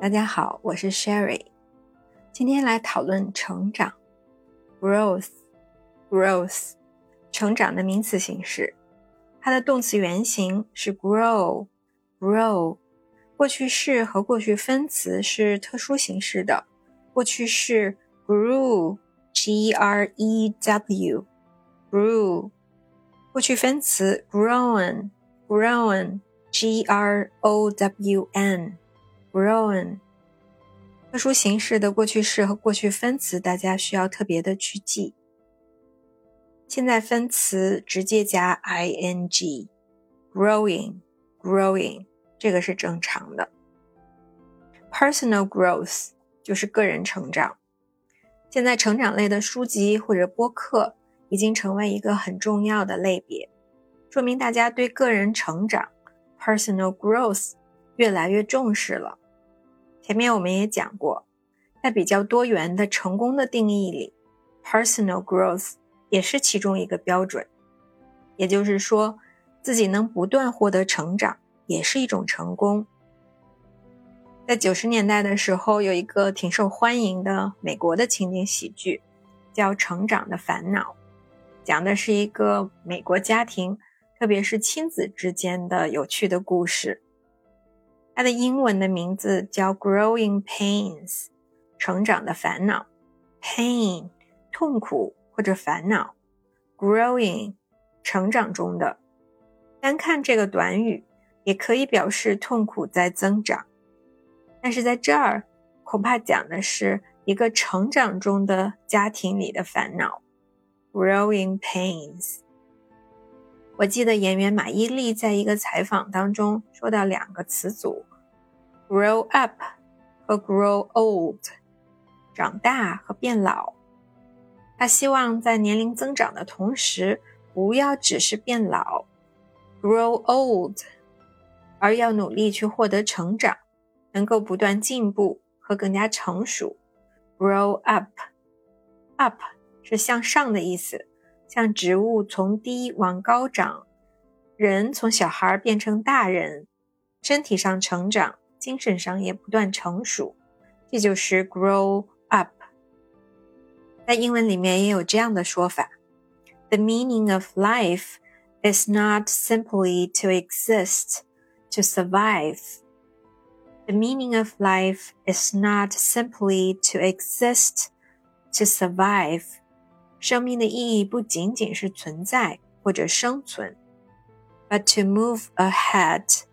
大家好，我是 Sherry，今天来讨论成长，growth，growth，成长的名词形式，它的动词原形是 grow，grow，过去式和过去分词是特殊形式的，过去式 grew，g r e w，grew，过去分词 grown，grown，g-r-o-w-n Grown，特殊形式的过去式和过去分词，大家需要特别的去记。现在分词直接加 I N G，growing，growing，这个是正常的。Personal growth 就是个人成长。现在成长类的书籍或者播客已经成为一个很重要的类别，说明大家对个人成长。Personal growth 越来越重视了。前面我们也讲过，在比较多元的成功的定义里，personal growth 也是其中一个标准。也就是说，自己能不断获得成长，也是一种成功。在九十年代的时候，有一个挺受欢迎的美国的情景喜剧，叫《成长的烦恼》，讲的是一个美国家庭。特别是亲子之间的有趣的故事。它的英文的名字叫《Growing Pains》，成长的烦恼。Pain，痛苦或者烦恼。Growing，成长中的。单看这个短语，也可以表示痛苦在增长。但是在这儿，恐怕讲的是一个成长中的家庭里的烦恼。Growing Pains。我记得演员马伊琍在一个采访当中说到两个词组：grow up 和 grow old，长大和变老。他希望在年龄增长的同时，不要只是变老，grow old，而要努力去获得成长，能够不断进步和更加成熟。grow up，up 是向上的意思。像植物从低往高长，人从小孩变成大人，身体上成长，精神上也不断成熟，这就是 grow up。在英文里面也有这样的说法：The meaning of life is not simply to exist, to survive. The meaning of life is not simply to exist, to survive. 生命的意义不仅仅是存在或者生存，but to move ahead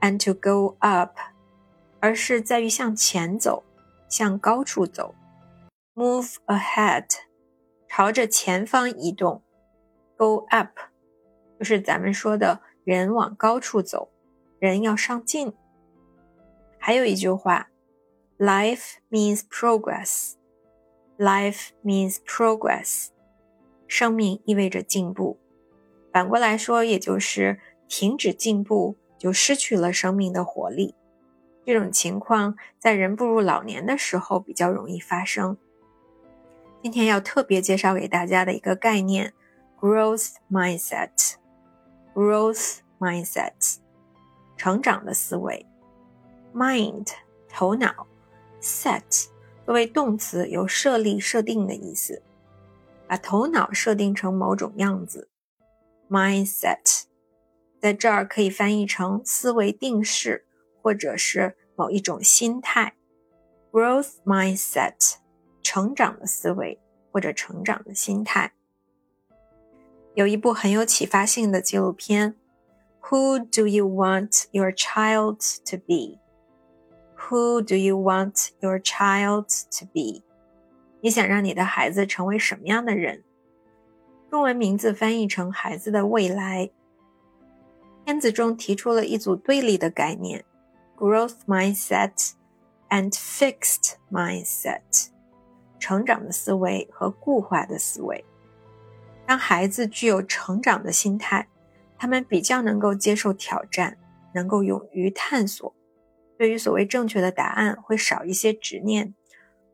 and to go up， 而是在于向前走，向高处走。Move ahead，朝着前方移动。Go up，就是咱们说的人往高处走，人要上进。还有一句话，Life means progress。Life means progress。生命意味着进步，反过来说，也就是停止进步就失去了生命的活力。这种情况在人步入老年的时候比较容易发生。今天要特别介绍给大家的一个概念：growth mindset。growth mindset，成长的思维。mind，头脑。set，作为动词，有设立、设定的意思。把头脑设定成某种样子，mindset，在这儿可以翻译成思维定式，或者是某一种心态。growth mindset，成长的思维或者成长的心态。有一部很有启发性的纪录片，Who do you want your child to be？Who do you want your child to be？你想让你的孩子成为什么样的人？中文名字翻译成“孩子的未来”。片子中提出了一组对立的概念：growth mindset and fixed mindset，成长的思维和固化的思维。当孩子具有成长的心态，他们比较能够接受挑战，能够勇于探索，对于所谓正确的答案会少一些执念。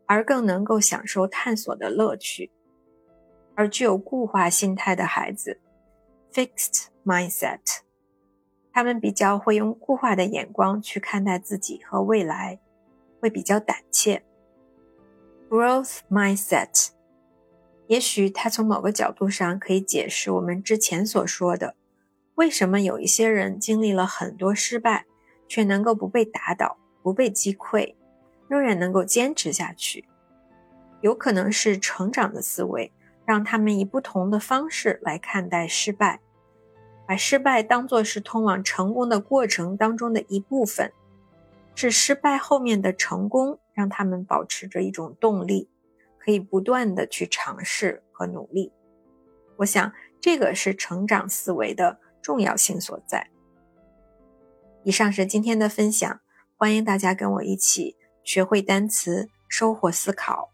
而更能够享受探索的乐趣，而具有固化心态的孩子，fixed mindset，他们比较会用固化的眼光去看待自己和未来，会比较胆怯。Growth mindset，也许它从某个角度上可以解释我们之前所说的，为什么有一些人经历了很多失败，却能够不被打倒、不被击溃，仍然能够坚持下去。有可能是成长的思维，让他们以不同的方式来看待失败。把失败当作是通往成功的过程当中的一部分，是失败后面的成功，让他们保持着一种动力，可以不断的去尝试和努力。我想，这个是成长思维的重要性所在。以上是今天的分享，欢迎大家跟我一起学会单词，收获思考。